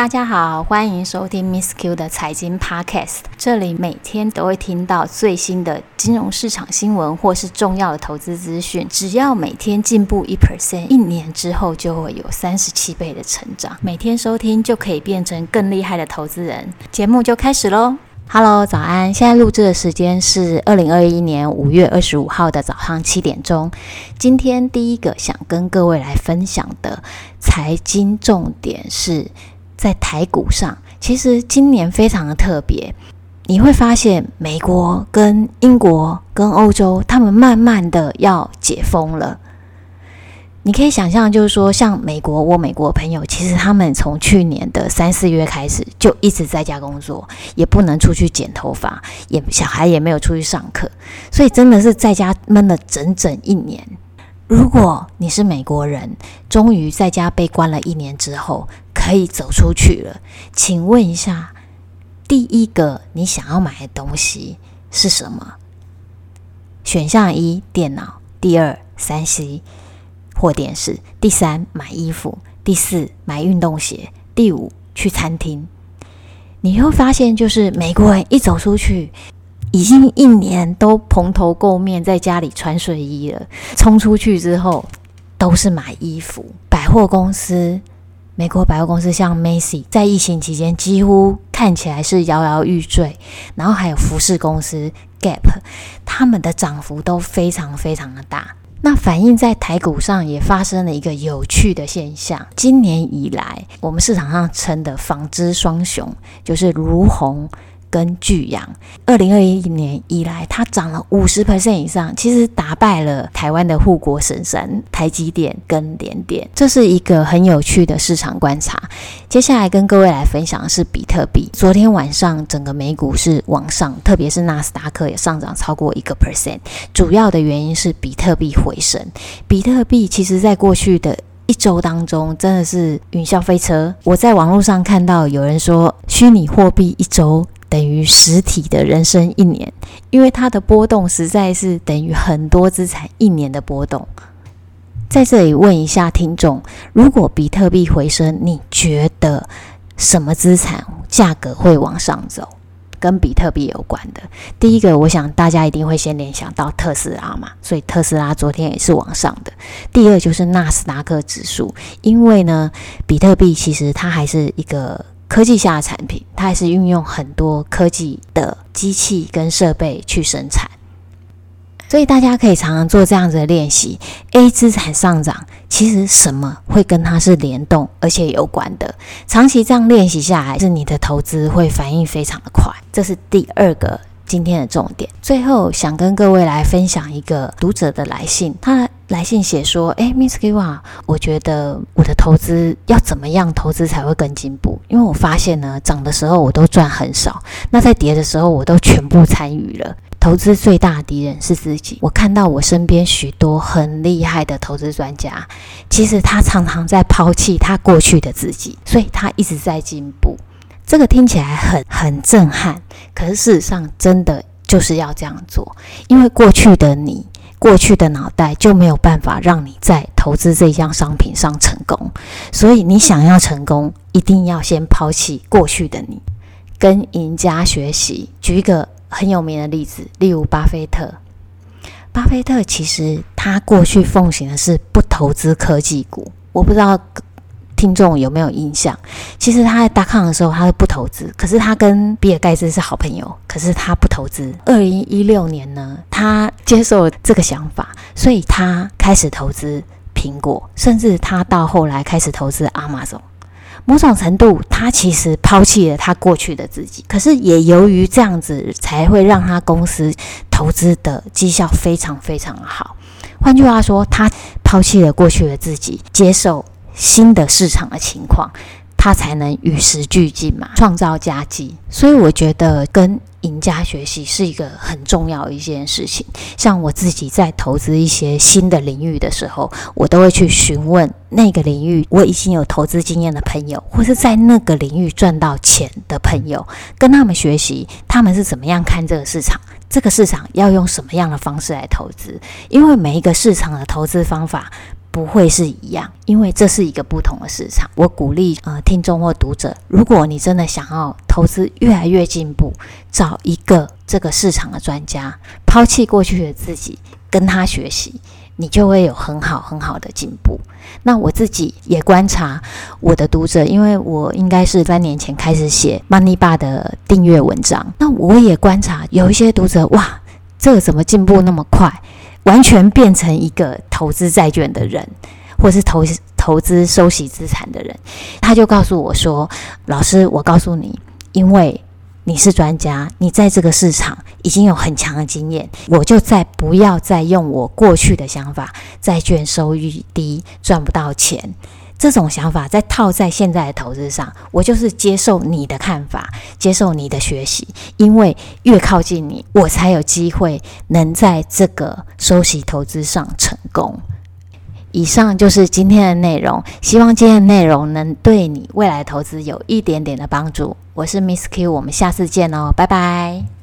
大家好，欢迎收听 Miss Q 的财经 Podcast。这里每天都会听到最新的金融市场新闻或是重要的投资资讯。只要每天进步一 percent，一年之后就会有三十七倍的成长。每天收听就可以变成更厉害的投资人。节目就开始喽！Hello，早安！现在录制的时间是二零二一年五月二十五号的早上七点钟。今天第一个想跟各位来分享的财经重点是。在台股上，其实今年非常的特别。你会发现，美国跟英国跟欧洲，他们慢慢的要解封了。你可以想象，就是说，像美国，我美国朋友，其实他们从去年的三四月开始，就一直在家工作，也不能出去剪头发，也小孩也没有出去上课，所以真的是在家闷了整整一年。如果你是美国人，终于在家被关了一年之后，可以走出去了，请问一下，第一个你想要买的东西是什么？选项一：电脑；第二三 C 或电视；第三，买衣服；第四，买运动鞋；第五，去餐厅。你会发现，就是美国人一走出去。已经一年都蓬头垢面，在家里穿睡衣了。冲出去之后，都是买衣服。百货公司，美国百货公司像 Macy，在疫情期间几乎看起来是摇摇欲坠。然后还有服饰公司 Gap，他们的涨幅都非常非常的大。那反映在台股上也发生了一个有趣的现象。今年以来，我们市场上称的纺织双雄，就是如虹。跟巨阳，二零二一年以来，它涨了五十 percent 以上，其实打败了台湾的护国神山台积电跟联电，这是一个很有趣的市场观察。接下来跟各位来分享的是比特币。昨天晚上整个美股是往上，特别是纳斯达克也上涨超过一个 percent，主要的原因是比特币回升。比特币其实在过去的一周当中真的是云霄飞车。我在网络上看到有人说，虚拟货币一周。等于实体的人生一年，因为它的波动实在是等于很多资产一年的波动。在这里问一下听众：如果比特币回升，你觉得什么资产价格会往上走？跟比特币有关的，第一个，我想大家一定会先联想到特斯拉嘛，所以特斯拉昨天也是往上的。第二就是纳斯达克指数，因为呢，比特币其实它还是一个。科技下的产品，它还是运用很多科技的机器跟设备去生产，所以大家可以常常做这样子的练习。A 资产上涨，其实什么会跟它是联动而且有关的？长期这样练习下来，是你的投资会反应非常的快。这是第二个今天的重点。最后想跟各位来分享一个读者的来信，他。来信写说：“诶，Miss Q 啊，我觉得我的投资要怎么样投资才会更进步？因为我发现呢，涨的时候我都赚很少，那在跌的时候我都全部参与了。投资最大的敌人是自己。我看到我身边许多很厉害的投资专家，其实他常常在抛弃他过去的自己，所以他一直在进步。这个听起来很很震撼，可是事实上真的就是要这样做，因为过去的你。”过去的脑袋就没有办法让你在投资这项商品上成功，所以你想要成功，一定要先抛弃过去的你，跟赢家学习。举一个很有名的例子，例如巴菲特。巴菲特其实他过去奉行的是不投资科技股，我不知道。听众有没有印象？其实他在大康的时候，他是不投资。可是他跟比尔盖茨是好朋友，可是他不投资。二零一六年呢，他接受了这个想法，所以他开始投资苹果，甚至他到后来开始投资 Amazon。某种程度，他其实抛弃了他过去的自己。可是也由于这样子，才会让他公司投资的绩效非常非常好。换句话说，他抛弃了过去的自己，接受。新的市场的情况，他才能与时俱进嘛，创造佳绩。所以我觉得跟赢家学习是一个很重要一件事情。像我自己在投资一些新的领域的时候，我都会去询问那个领域我已经有投资经验的朋友，或是在那个领域赚到钱的朋友，跟他们学习，他们是怎么样看这个市场，这个市场要用什么样的方式来投资？因为每一个市场的投资方法。不会是一样，因为这是一个不同的市场。我鼓励呃听众或读者，如果你真的想要投资越来越进步，找一个这个市场的专家，抛弃过去的自己，跟他学习，你就会有很好很好的进步。那我自己也观察我的读者，因为我应该是三年前开始写 Money 爸的订阅文章，那我也观察有一些读者，哇，这个怎么进步那么快？完全变成一个投资债券的人，或是投投资收息资产的人，他就告诉我说：“老师，我告诉你，因为你是专家，你在这个市场已经有很强的经验，我就再不要再用我过去的想法，债券收益低，赚不到钱。”这种想法再套在现在的投资上，我就是接受你的看法，接受你的学习，因为越靠近你，我才有机会能在这个收息投资上成功。以上就是今天的内容，希望今天的内容能对你未来投资有一点点的帮助。我是 Miss Q，我们下次见哦，拜拜。